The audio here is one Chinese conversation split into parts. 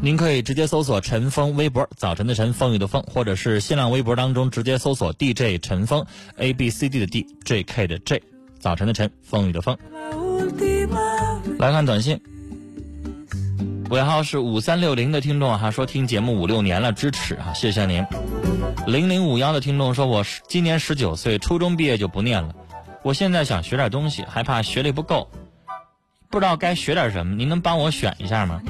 您可以直接搜索陈峰微博，早晨的晨，风雨的风，或者是新浪微博当中直接搜索 DJ 陈峰，A B C D 的 D，J K 的 J，早晨的晨，风雨的风。来看短信，尾号是五三六零的听众哈说听节目五六年了，支持啊，谢谢您。零零五幺的听众说，我今年十九岁，初中毕业就不念了，我现在想学点东西，害怕学历不够，不知道该学点什么，您能帮我选一下吗？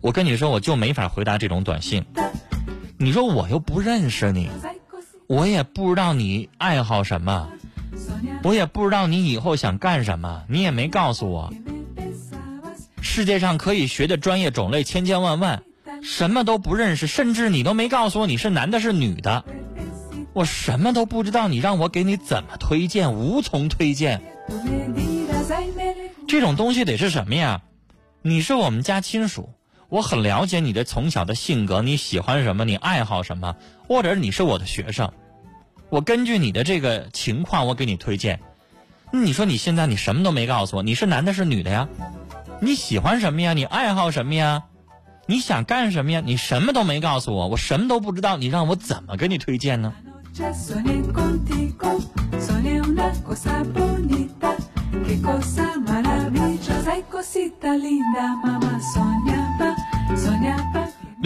我跟你说，我就没法回答这种短信。你说我又不认识你，我也不知道你爱好什么，我也不知道你以后想干什么，你也没告诉我。世界上可以学的专业种类千千万万，什么都不认识，甚至你都没告诉我你是男的是女的，我什么都不知道，你让我给你怎么推荐？无从推荐。这种东西得是什么呀？你是我们家亲属。我很了解你的从小的性格，你喜欢什么，你爱好什么，或者你是我的学生，我根据你的这个情况，我给你推荐。你说你现在你什么都没告诉我，你是男的是女的呀？你喜欢什么呀？你爱好什么呀？你想干什么呀？你什么都没告诉我，我什么都不知道，你让我怎么给你推荐呢？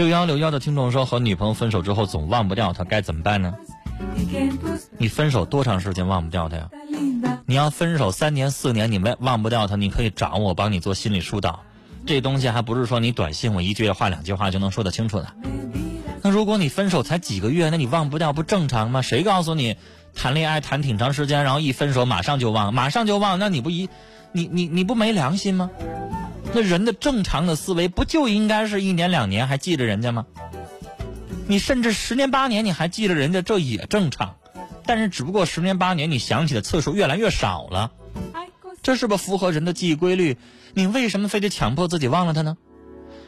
六幺六幺的听众说，和女朋友分手之后总忘不掉她，该怎么办呢？你分手多长时间忘不掉她呀？你要分手三年四年，你没忘不掉她，你可以找我帮你做心理疏导。这东西还不是说你短信我一句话两句话就能说得清楚的。那如果你分手才几个月，那你忘不掉不正常吗？谁告诉你谈恋爱谈挺长时间，然后一分手马上就忘，马上就忘？那你不一，你你你不没良心吗？那人的正常的思维不就应该是一年两年还记着人家吗？你甚至十年八年你还记着人家，这也正常。但是只不过十年八年你想起的次数越来越少了，这是不符合人的记忆规律？你为什么非得强迫自己忘了他呢？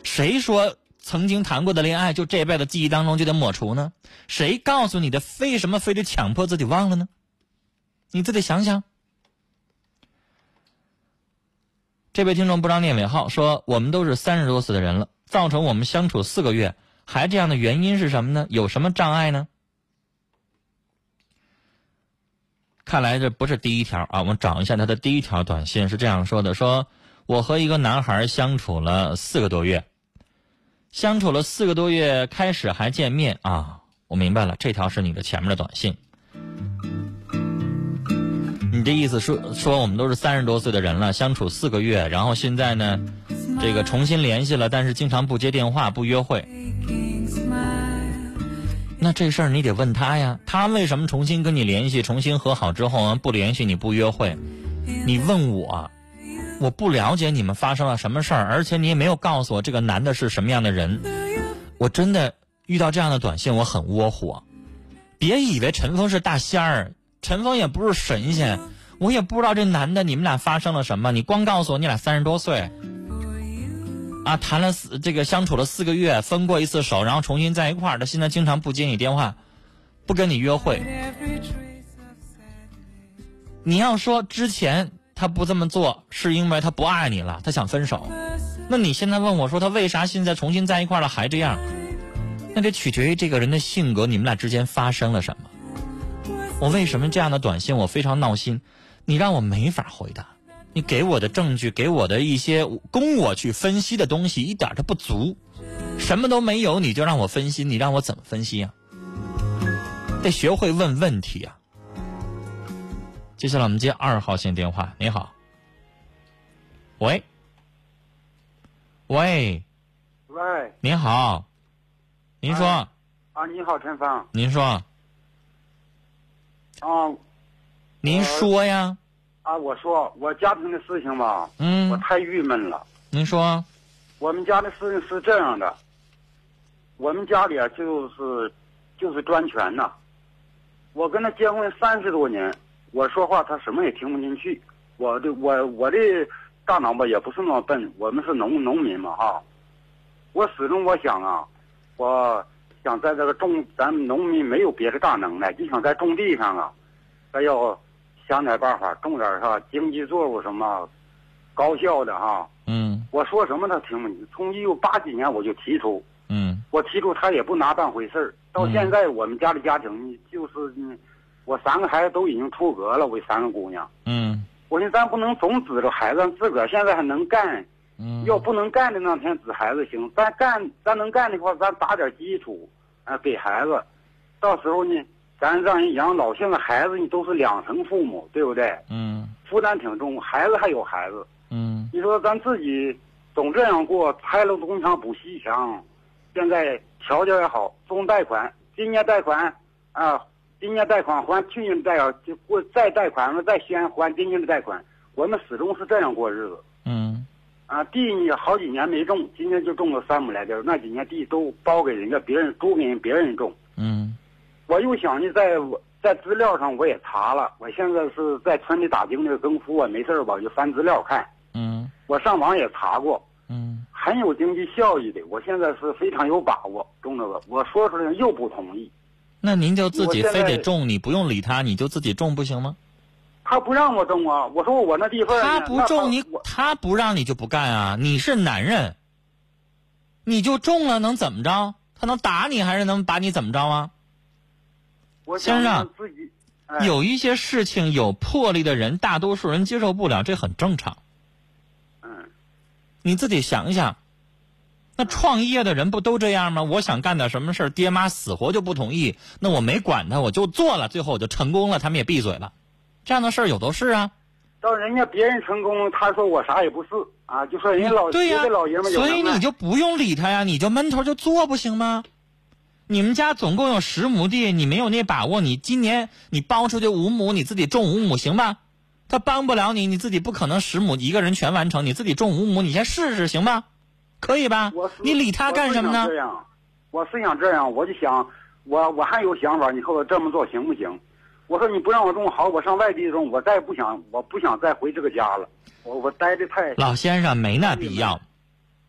谁说曾经谈过的恋爱就这辈子记忆当中就得抹除呢？谁告诉你的？为什么非得强迫自己忘了呢？你自己想想。这位听众不知道念尾号说：“我们都是三十多岁的人了，造成我们相处四个月还这样的原因是什么呢？有什么障碍呢？”看来这不是第一条啊，我们找一下他的第一条短信是这样说的：“说我和一个男孩相处了四个多月，相处了四个多月，开始还见面啊。”我明白了，这条是你的前面的短信。你这意思说说我们都是三十多岁的人了，相处四个月，然后现在呢，这个重新联系了，但是经常不接电话，不约会。那这事儿你得问他呀，他为什么重新跟你联系，重新和好之后不联系你不约会？你问我，我不了解你们发生了什么事儿，而且你也没有告诉我这个男的是什么样的人。我真的遇到这样的短信，我很窝火。别以为陈峰是大仙儿。陈峰也不是神仙，我也不知道这男的你们俩发生了什么。你光告诉我你俩三十多岁，啊，谈了四这个相处了四个月，分过一次手，然后重新在一块儿。他现在经常不接你电话，不跟你约会。你要说之前他不这么做，是因为他不爱你了，他想分手。那你现在问我说他为啥现在重新在一块了还这样？那得取决于这个人的性格，你们俩之间发生了什么。我为什么这样的短信我非常闹心？你让我没法回答，你给我的证据，给我的一些供我去分析的东西一点都不足，什么都没有，你就让我分析，你让我怎么分析啊？得学会问问题啊。接下来我们接二号线电话，你好，喂，喂，喂，您好，您说，啊，你好，陈芳，您说，啊，您说呀，啊，我说我家庭的事情吧，嗯我嗯，太郁闷了。您说，我们家的事情是这样的，我们家里啊就是就是专权呐。我跟他结婚三十多年，我说话他什么也听不进去。我的我我的大脑吧也不是那么笨，我们是农农民嘛哈。我始终我想啊，我想在这个种，咱们农民没有别的大能耐，就想在种地上啊，咱要想点办法，种点啥经济作物什么，高效的哈。嗯我说什么他听不进去。从一九八几年我就提出，嗯我提出他也不拿当回事儿。到现在我们家的家庭就是，嗯我三个孩子都已经出阁了，我三个姑娘。嗯我说咱不能总指着孩子，自个儿现在还能干。嗯，要不能干的那天指孩子行，咱干咱能干的话，咱打点基础啊给孩子。到时候呢，咱让人养老。现在孩子你都是两层父母，对不对？嗯负担挺重，孩子还有孩子。嗯你说咱自己总这样过，拆了东墙补西墙，现在条件也好，中贷款，今年贷款啊，今年贷款还去年贷款，就过再贷款了，再先还今年的贷款，我们始终是这样过日子。嗯啊，地呢好几年没种，今年就种了三亩来地儿，那几年地都包给人家别人租给人别人种。嗯我又想呢，在我在资料上我也查了，我现在是在村里打经这个更夫啊，没事儿吧就翻资料看。嗯我上网也查过，嗯很有经济效益的。我现在是非常有把握种这个，我说出来又不同意，那您就自己非得种，你不用理他，你就自己种不行吗？他不让我种啊。我说我那地方他不种你，他不让你就不干啊！你是男人，你就种了能怎么着？他能打你还是能把你怎么着啊？我先生有一些事情有魄力的人，大多数人接受不了，这很正常。嗯你自己想一想，那创业的人不都这样吗？我想干点什么事儿，爹妈死活就不同意，那我没管他，我就做了，最后我就成功了，他们也闭嘴了。这样的事儿有都是啊。到人家别人成功，他说我啥也不是啊，就说人家老对呀、别的老爷们所以你就不用理他呀，你就闷头就做不行吗？你们家总共有十亩地，你没有那把握，你今年你包出去五亩，你自己种五亩行吧？他帮不了你，你自己不可能十亩一个人全完成，你自己种五亩，你先试试行吧？可以吧？你理他干什么呢我是想这？样，我是想这样，我就想，我我还有想法，你说我这么做行不行？我说你不让我种好，我上外地种，我再也不想，我不想再回这个家了。我我待的太，老先生没那必要。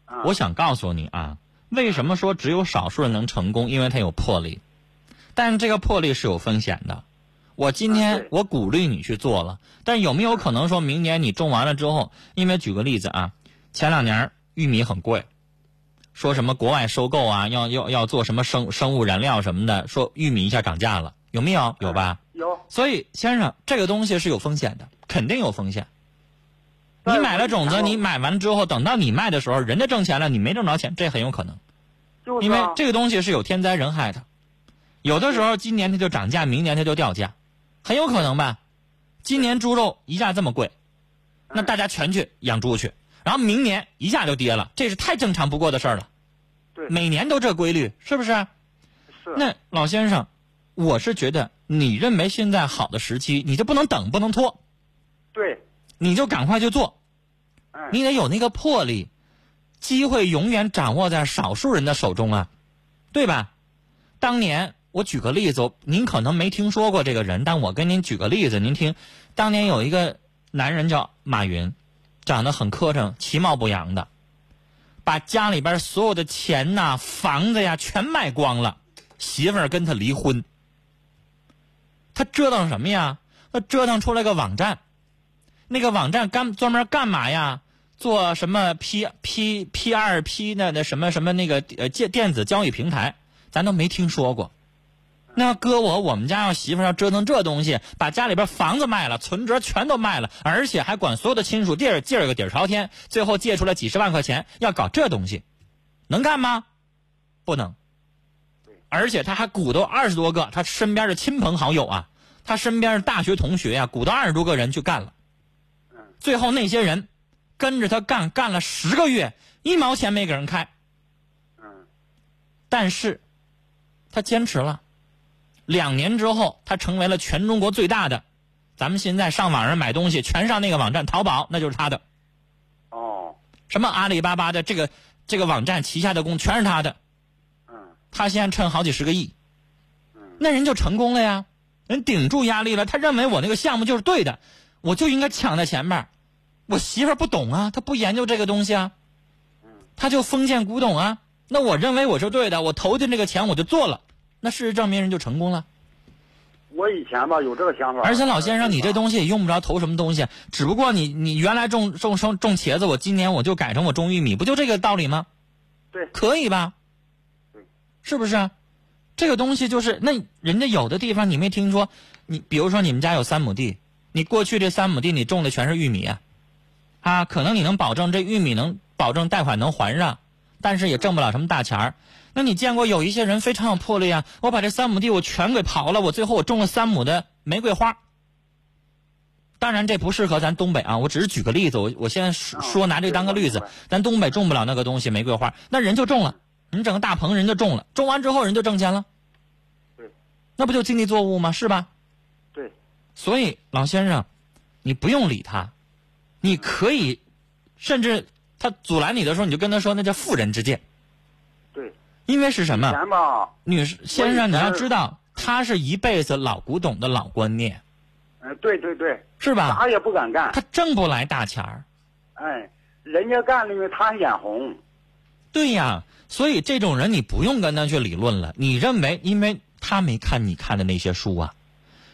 啊我想告诉你啊，为什么说只有少数人能成功？因为他有魄力，但是这个魄力是有风险的。我今啊天我鼓励你去做了，但有没有可能说明年你种完了之后？因为举个例子啊，前两年玉米很贵，说什么国外收购啊，要要要做什么生生物燃料什么的，说玉米一下涨价了，有没有？有吧？有所以先生，这个东西是有风险的，肯定有风险。你买了种子，你买完之后，等到你卖的时候，人家挣钱了，你没挣着钱，这很有可能。因为就是啊这个东西是有天灾人害的，有的时候今年它就涨价，明年它就掉价，很有可能吧？今年猪肉一下这么贵，那大家全去养猪去，然后明年一下就跌了，这是太正常不过的事儿了。对每年都这规律，是不是？是那老先生，我是觉得你认为现在好的时期，你就不能等，不能拖，对，你就赶快去做，嗯，你得有那个魄力。机会永远掌握在少数人的手中啊，对吧？当年我举个例子，您可能没听说过这个人，但我跟您举个例子，您听，当年有一个男人叫马云，长得很磕碜，其貌不扬的，把家里边所有的钱呐、房子呀全卖光了，媳妇儿跟他离婚。他折腾什么呀？他折腾出来个网站，那个网站干专门干嘛呀？做什么 P P P 二 P 的那什么什么那个呃电电子交易平台，咱都没听说过。那要搁我，我们家要媳妇要折腾这东西，把家里边房子卖了，存折全都卖了，而且还管所有的亲属借借个底儿朝天，最后借出来几十万块钱，要搞这东西，能干吗？不能。而且他还鼓捣二十多个他身边的亲朋好友啊，他身边的大学同学呀、鼓捣二十多个人去干了。最后那些人跟着他干干了十个月，一毛钱没给人开。嗯。但是，他坚持了。两年之后，他成为了全中国最大的。咱们现在上网上买东西，全上那个网站淘宝，那就是他的。哦。什么阿里巴巴的这个这个网站旗下的工全是他的。嗯。他现在趁好几十个亿。嗯。那人就成功了呀，人顶住压力了。他认为我那个项目就是对的，我就应该抢在前面。我媳妇儿不懂啊，她不研究这个东西啊。嗯。他就封建古董啊。那我认为我是对的，我投进这个钱我就做了。那事实证明人就成功了。我以前吧有这个想法。而且老先生，你这东西也用不着投什么东西，只不过你你原来种种种种茄子，我今年我就改成我种玉米，不就这个道理吗？对。可以吧？对。是不是？这个东西就是那人家有的地方你没听说，你比如说你们家有三亩地，你过去这三亩地你种的全是玉米，啊，可能你能保证这玉米能保证贷款能还上，但是也挣不了什么大钱儿。那你见过有一些人非常有魄力啊！我把这三亩地我全给刨了，我最后我种了三亩的玫瑰花。当然这不适合咱东北啊，我只是举个例子，我我现在说拿这当个例子，咱东北种不了那个东西玫瑰花，那人就种了，你整个大棚人就种了，种完之后人就挣钱了。对，那不就经济作物吗？是吧？对。所以老先生，你不用理他，你可以，甚至他阻拦你的时候，你就跟他说，那叫妇人之见。对。因为是什么？钱吧，女士先生，你要知道，他是一辈子老古董的老观念。嗯，对对对，是吧？啥也不敢干。他挣不来大钱儿。哎，人家干因为他眼红。对呀，所以这种人你不用跟他去理论了。你认为，因为他没看你看的那些书啊，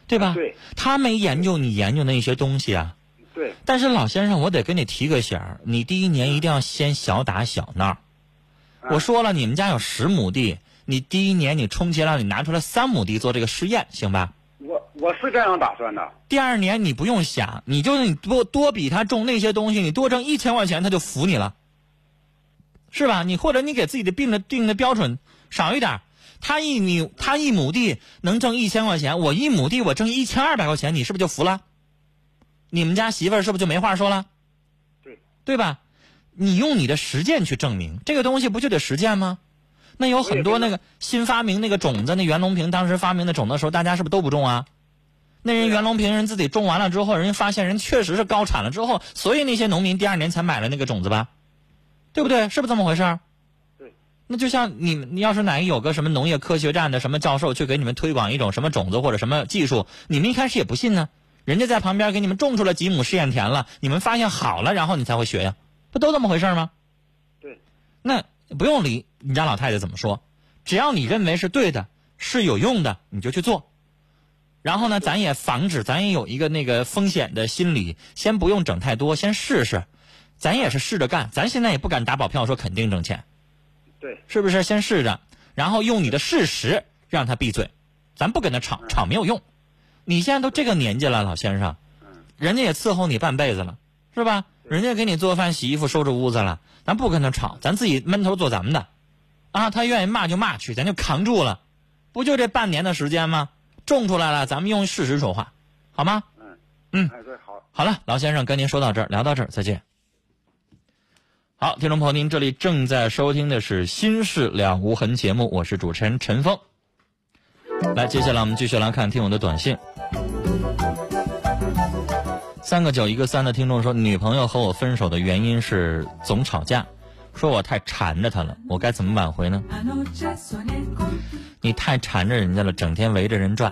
对吧？对。他没研究你研究那些东西啊。对。但是老先生，我得跟你提个醒儿，你第一年一定要先小打小闹。我说了，你们家有十亩地，你第一年你充其量你拿出来三亩地做这个试验，行吧？我我是这样打算的。第二年你不用想，你就你多多比他种那些东西，你多挣一千块钱，他就服你了，是吧？你或者你给自己的定的定的标准少一点，他一亩他一亩地能挣一千块钱，我一亩地我挣一千二百块钱，你是不是就服了？你们家媳妇儿是不是就没话说了？对，对吧？你用你的实践去证明这个东西，不就得实践吗？那有很多那个新发明那个种子，那袁隆平当时发明的种子的时候，大家是不是都不种啊？那人袁隆平人自己种完了之后，人家发现人确实是高产了之后，所以那些农民第二年才买了那个种子吧？对不对？是不是这么回事？对。那就像你你要是哪有个什么农业科学站的什么教授去给你们推广一种什么种子或者什么技术，你们一开始也不信呢。人家在旁边给你们种出了几亩试验田了，你们发现好了，然后你才会学呀。不都这么回事吗？对，那不用理你家老太太怎么说，只要你认为是对的，是有用的，你就去做。然后呢，咱也防止，咱也有一个那个风险的心理，先不用整太多，先试试。咱也是试着干，咱现在也不敢打保票说肯定挣钱。对，是不是？先试着，然后用你的事实让他闭嘴，咱不跟他吵，吵没有用。你现在都这个年纪了，老先生，人家也伺候你半辈子了，是吧？人家给你做饭、洗衣服、收拾屋子了，咱不跟他吵，咱自己闷头做咱们的，啊，他愿意骂就骂去，咱就扛住了，不就这半年的时间吗？种出来了，咱们用事实说话，好吗？嗯嗯，哎对，好，好了，老先生跟您说到这儿，聊到这儿，再见。好，听众朋友，您这里正在收听的是《心事了无痕》节目，我是主持人陈峰。来，接下来我们继续来看听友的短信。三个九一个三的听众说，女朋友和我分手的原因是总吵架，说我太缠着她了，我该怎么挽回呢？你太缠着人家了，整天围着人转，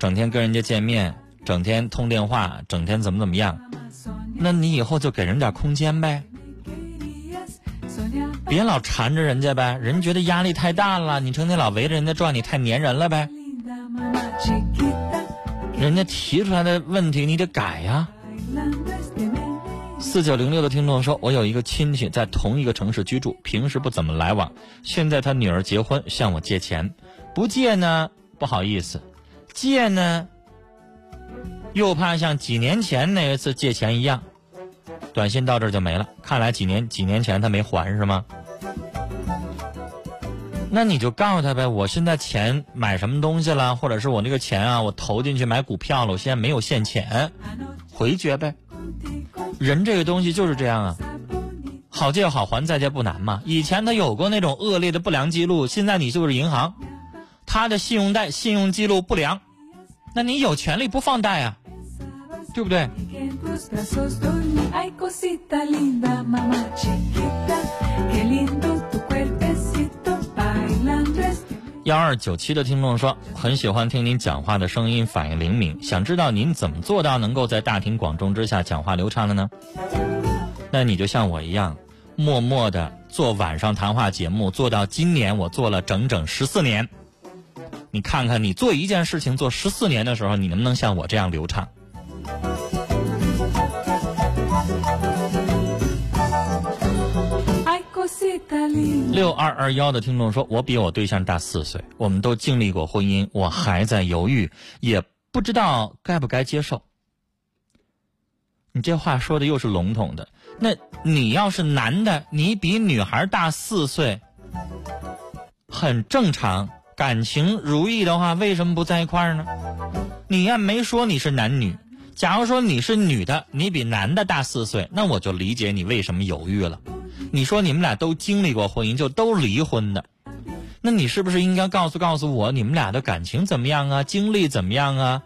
整天跟人家见面，整天通电话，整天怎么怎么样？那你以后就给人点空间呗，别老缠着人家呗，人觉得压力太大了，你成天老围着人家转，你太粘人了呗。人家提出来的问题，你得改呀。四九零六的听众说：“我有一个亲戚在同一个城市居住，平时不怎么来往。现在他女儿结婚，向我借钱，不借呢不好意思，借呢又怕像几年前那一次借钱一样。”短信到这儿就没了。看来几年几年前他没还是吗？那你就告诉他呗，我现在钱买什么东西了，或者是我那个钱啊，我投进去买股票了，我现在没有现钱，回绝呗。人这个东西就是这样啊，好借好还，再借不难嘛。以前他有过那种恶劣的不良记录，现在你就是银行，他的信用贷信用记录不良，那你有权利不放贷啊，对不对？幺二九七的听众说，很喜欢听您讲话的声音，反应灵敏，想知道您怎么做到能够在大庭广众之下讲话流畅的呢？那你就像我一样，默默的做晚上谈话节目，做到今年我做了整整十四年。你看看，你做一件事情做十四年的时候，你能不能像我这样流畅？六二二幺的听众说：“我比我对象大四岁，我们都经历过婚姻，我还在犹豫，也不知道该不该接受。”你这话说的又是笼统的。那你要是男的，你比女孩大四岁，很正常，感情如意的话，为什么不在一块儿呢？你也没说你是男女。假如说你是女的，你比男的大四岁，那我就理解你为什么犹豫了。你说你们俩都经历过婚姻，就都离婚的，那你是不是应该告诉告诉我你们俩的感情怎么样啊，经历怎么样啊？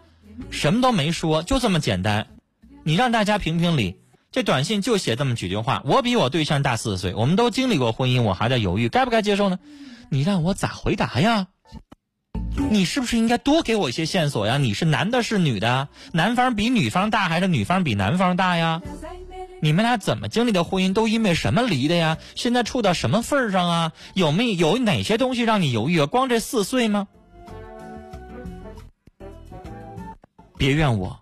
什么都没说，就这么简单。你让大家评评理，这短信就写这么几句话：我比我对象大四岁，我们都经历过婚姻，我还在犹豫该不该接受呢？你让我咋回答呀？你是不是应该多给我一些线索呀？你是男的，是女的？男方比女方大还是女方比男方大呀？你们俩怎么经历的婚姻？都因为什么离的呀？现在处到什么份上啊？有没有哪些东西让你犹豫啊？光这四岁吗？别怨我，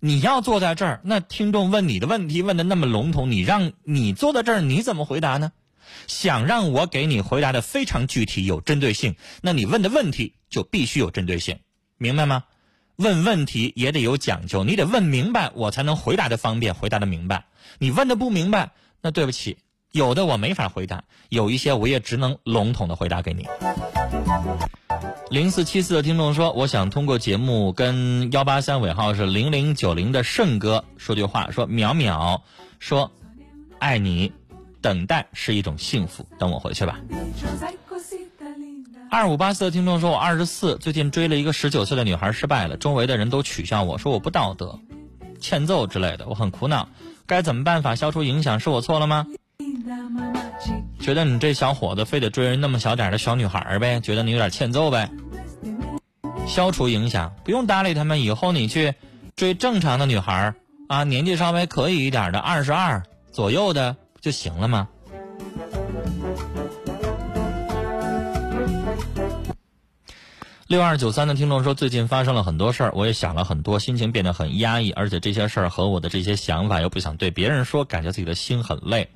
你要坐在这儿，那听众问你的问题问的那么笼统，你让你坐在这儿，你怎么回答呢？想让我给你回答的非常具体有针对性，那你问的问题就必须有针对性，明白吗？问问题也得有讲究，你得问明白，我才能回答的方便，回答的明白。你问的不明白，那对不起，有的我没法回答，有一些我也只能笼统的回答给你。零四七四的听众说，我想通过节目跟幺八三尾号是零零九零的盛哥说句话，说淼淼说，爱你，等待是一种幸福，等我回去吧。二五八四的听众说，我二十四，最近追了一个十九岁的女孩，失败了，周围的人都取笑我说我不道德，欠揍之类的，我很苦恼。该怎么办法消除影响？是我错了吗？觉得你这小伙子非得追人那么小点的小女孩呗？觉得你有点欠揍呗？消除影响，不用搭理他们。以后你去追正常的女孩啊，年纪稍微可以一点的，二十二左右的就行了吗？六二九三的听众说，最近发生了很多事儿，我也想了很多，心情变得很压抑，而且这些事儿和我的这些想法又不想对别人说，感觉自己的心很累。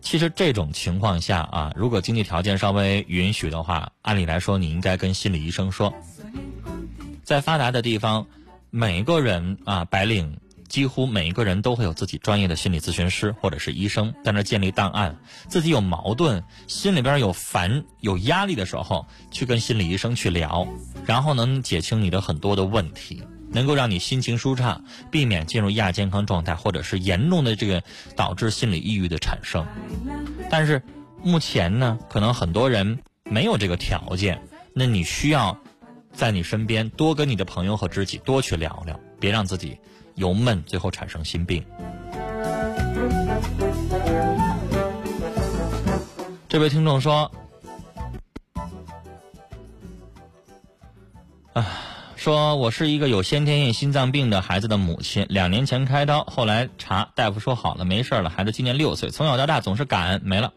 其实这种情况下啊，如果经济条件稍微允许的话，按理来说你应该跟心理医生说。在发达的地方，每个人啊，白领。几乎每一个人都会有自己专业的心理咨询师或者是医生，在那建立档案。自己有矛盾，心里边有烦、有压力的时候，去跟心理医生去聊，然后能解清你的很多的问题，能够让你心情舒畅，避免进入亚健康状态，或者是严重的这个导致心理抑郁的产生。但是目前呢，可能很多人没有这个条件，那你需要在你身边多跟你的朋友和知己多去聊聊，别让自己。由闷最后产生心病。这位听众说：“啊，说我是一个有先天性心脏病的孩子的母亲，两年前开刀，后来查大夫说好了，没事了。孩子今年六岁，从小到大总是感恩，没了。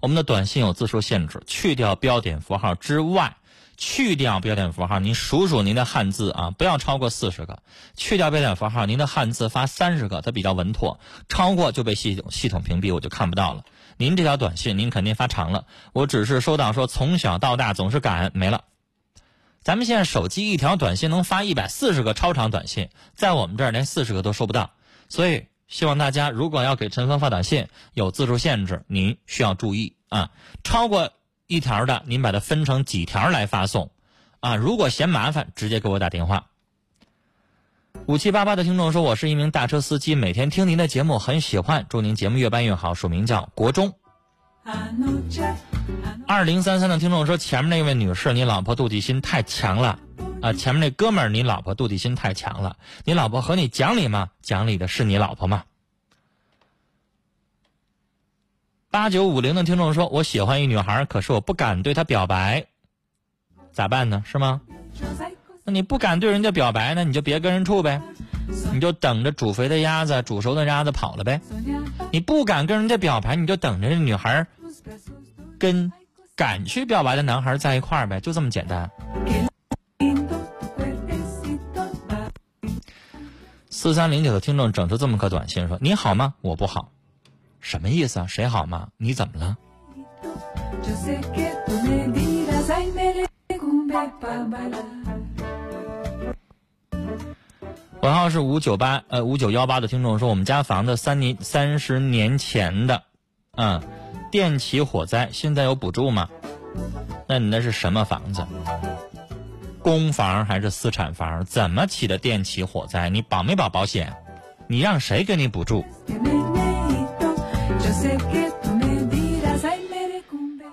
我们的短信有字数限制，去掉标点符号之外。”去掉标点符号，您数数您的汉字啊，不要超过四十个。去掉标点符号，您的汉字发三十个，它比较稳妥。超过就被系统系统屏蔽，我就看不到了。您这条短信您肯定发长了，我只是收到说从小到大总是感没了。咱们现在手机一条短信能发一百四十个超长短信，在我们这儿连四十个都收不到。所以希望大家如果要给陈峰发短信，有字数限制，您需要注意啊，超过。一条的，您把它分成几条来发送，啊，如果嫌麻烦，直接给我打电话。五七八八的听众说：“我是一名大车司机，每天听您的节目，很喜欢。祝您节目越办越好。”署名叫国中。二零三三的听众说：“前面那位女士，你老婆妒忌心太强了啊！前面那哥们儿，你老婆妒忌心太强了。你老婆和你讲理吗？讲理的是你老婆吗？”八九五零的听众说：“我喜欢一女孩，可是我不敢对她表白，咋办呢？是吗？那你不敢对人家表白呢，你就别跟人处呗，你就等着煮肥的鸭子、煮熟的鸭子跑了呗。你不敢跟人家表白，你就等着这女孩跟敢去表白的男孩在一块儿呗，就这么简单。”四三零九的听众整出这么个短信说：“你好吗？我不好。”什么意思啊？谁好吗？你怎么了？尾号是五九八呃五九幺八的听众说，我们家房子三年三十年前的，嗯，电起火灾，现在有补助吗？那你那是什么房子？公房还是私产房？怎么起的电起火灾？你保没保保险？你让谁给你补助？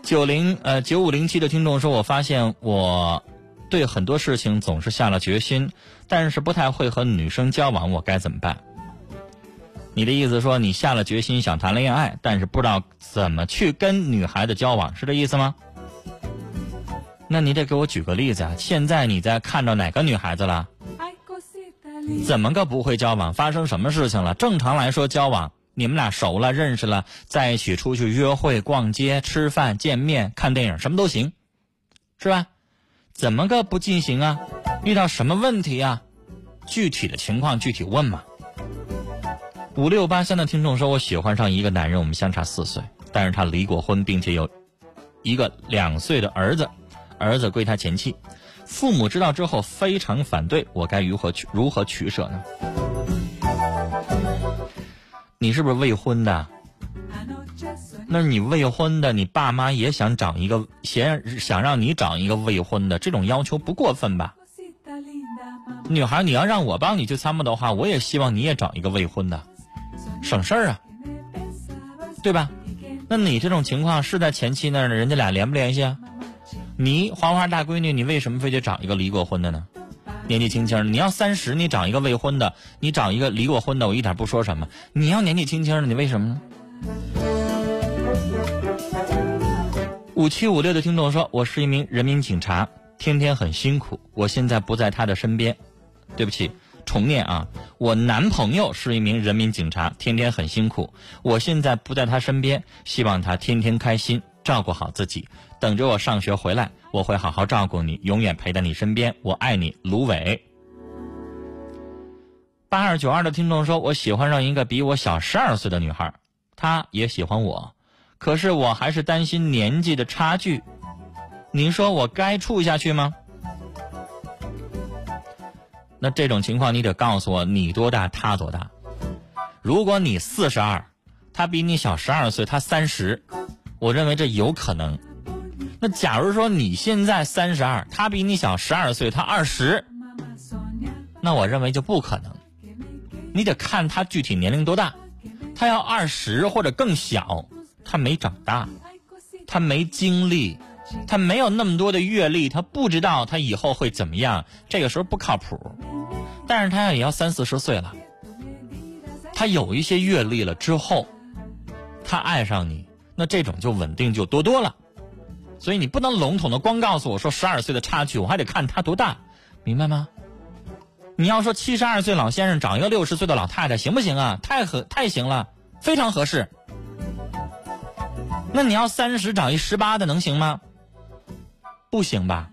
九零呃九五零七的听众说：“我发现我对很多事情总是下了决心，但是不太会和女生交往，我该怎么办？”你的意思说你下了决心想谈恋爱，但是不知道怎么去跟女孩子交往，是这意思吗？那你得给我举个例子啊！现在你在看着哪个女孩子了？怎么个不会交往？发生什么事情了？正常来说，交往。你们俩熟了，认识了，在一起出去约会、逛街、吃饭、见面、看电影，什么都行，是吧？怎么个不进行啊？遇到什么问题啊？具体的情况具体问嘛。五六八三的听众说：“我喜欢上一个男人，我们相差四岁，但是他离过婚，并且有一个两岁的儿子，儿子归他前妻，父母知道之后非常反对，我该如何取如何取舍呢？”你是不是未婚的？那你未婚的，你爸妈也想找一个，想想让你找一个未婚的，这种要求不过分吧？女孩，你要让我帮你去参谋的话，我也希望你也找一个未婚的，省事儿啊，对吧？那你这种情况是在前妻那儿呢，人家俩联不联系啊？你花花大闺女，你为什么非得找一个离过婚的呢？年纪轻轻的，你要三十，你找一个未婚的，你找一个离过婚的，我一点不说什么。你要年纪轻轻的，你为什么呢？五七五六的听众说：“我是一名人民警察，天天很辛苦。我现在不在他的身边，对不起，重念啊！我男朋友是一名人民警察，天天很辛苦。我现在不在他身边，希望他天天开心，照顾好自己，等着我上学回来。”我会好好照顾你，永远陪在你身边。我爱你，芦苇。八二九二的听众说：“我喜欢上一个比我小十二岁的女孩，她也喜欢我，可是我还是担心年纪的差距。您说我该处下去吗？”那这种情况，你得告诉我你多大，她多大。如果你四十二，她比你小十二岁，她三十，我认为这有可能。那假如说你现在三十二，他比你小十二岁，他二十，那我认为就不可能。你得看他具体年龄多大，他要二十或者更小，他没长大，他没经历，他没有那么多的阅历，他不知道他以后会怎么样，这个时候不靠谱。但是他也要三四十岁了，他有一些阅历了之后，他爱上你，那这种就稳定就多多了。所以你不能笼统的光告诉我说十二岁的差距，我还得看他多大，明白吗？你要说七十二岁老先生找一个六十岁的老太太行不行啊？太合太行了，非常合适。那你要三十找一十八的能行吗？不行吧？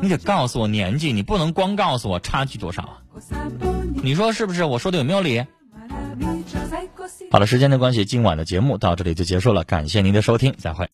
你得告诉我年纪，你不能光告诉我差距多少啊？你说是不是？我说的有没有理？好了，时间的关系，今晚的节目到这里就结束了，感谢您的收听，再会。